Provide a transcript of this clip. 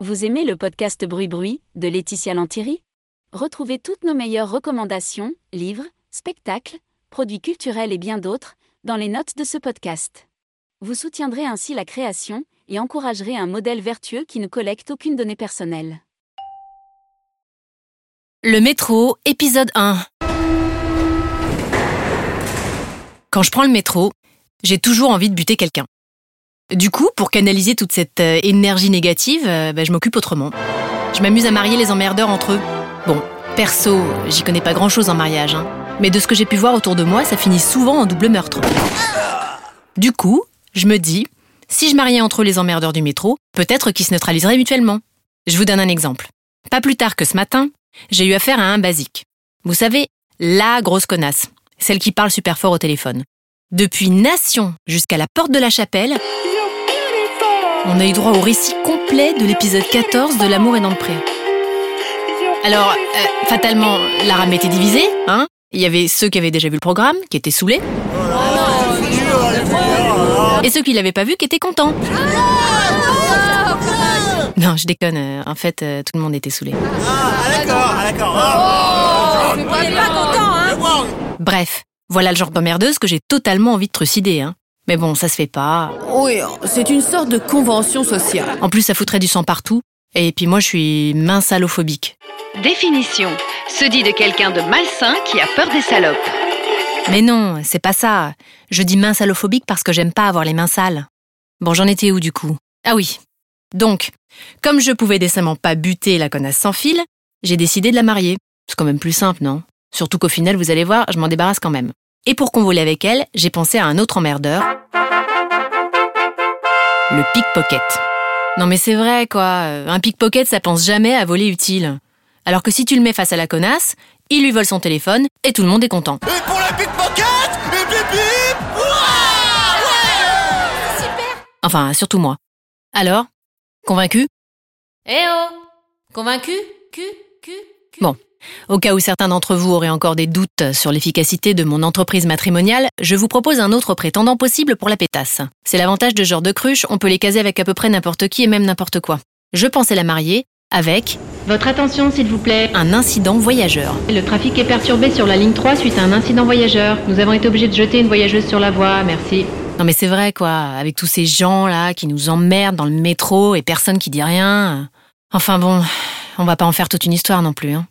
Vous aimez le podcast Bruit Bruit de Laetitia Lantieri Retrouvez toutes nos meilleures recommandations, livres, spectacles, produits culturels et bien d'autres dans les notes de ce podcast. Vous soutiendrez ainsi la création et encouragerez un modèle vertueux qui ne collecte aucune donnée personnelle. Le métro, épisode 1. Quand je prends le métro, j'ai toujours envie de buter quelqu'un. Du coup, pour canaliser toute cette euh, énergie négative, euh, bah, je m'occupe autrement. Je m'amuse à marier les emmerdeurs entre eux. Bon, perso, j'y connais pas grand-chose en mariage, hein. mais de ce que j'ai pu voir autour de moi, ça finit souvent en double meurtre. Du coup, je me dis, si je mariais entre eux les emmerdeurs du métro, peut-être qu'ils se neutraliseraient mutuellement. Je vous donne un exemple. Pas plus tard que ce matin, j'ai eu affaire à un basique. Vous savez, la grosse connasse, celle qui parle super fort au téléphone. Depuis Nation jusqu'à la porte de la chapelle, on a eu droit au récit complet de l'épisode 14 de L'amour est dans le pré. Alors, euh, fatalement, la rame était divisée, hein Il y avait ceux qui avaient déjà vu le programme, qui étaient saoulés. Et ceux qui l'avaient pas vu, qui étaient contents. Non, je déconne. euh, En fait, euh, tout le monde était saoulé. Bref, voilà le genre d'emmerdeuse que j'ai totalement envie de trucider, hein. Mais bon, ça se fait pas. Oui, c'est une sorte de convention sociale. En plus, ça foutrait du sang partout. Et puis moi, je suis mince allophobique. Définition. Se dit de quelqu'un de malsain qui a peur des salopes. Mais non, c'est pas ça. Je dis mince allophobique parce que j'aime pas avoir les mains sales. Bon, j'en étais où du coup? Ah oui. Donc, comme je pouvais décemment pas buter la connasse sans fil, j'ai décidé de la marier. C'est quand même plus simple, non? Surtout qu'au final, vous allez voir, je m'en débarrasse quand même. Et pour convoler avec elle, j'ai pensé à un autre emmerdeur. Le pickpocket. Non mais c'est vrai quoi, un pickpocket ça pense jamais à voler utile. Alors que si tu le mets face à la connasse, il lui vole son téléphone et tout le monde est content. Et pour la pickpocket Bip bip bip Ouah Enfin, surtout moi. Alors Convaincu? Eh oh Convaincu? Cu Cu Cu Bon. Au cas où certains d'entre vous auraient encore des doutes sur l'efficacité de mon entreprise matrimoniale, je vous propose un autre prétendant possible pour la pétasse. C'est l'avantage de ce genre de cruche, on peut les caser avec à peu près n'importe qui et même n'importe quoi. Je pensais la marier avec Votre attention, s'il vous plaît. un incident voyageur. Le trafic est perturbé sur la ligne 3 suite à un incident voyageur. Nous avons été obligés de jeter une voyageuse sur la voie, merci. Non mais c'est vrai quoi, avec tous ces gens là qui nous emmerdent dans le métro et personne qui dit rien. Enfin bon, on va pas en faire toute une histoire non plus. Hein.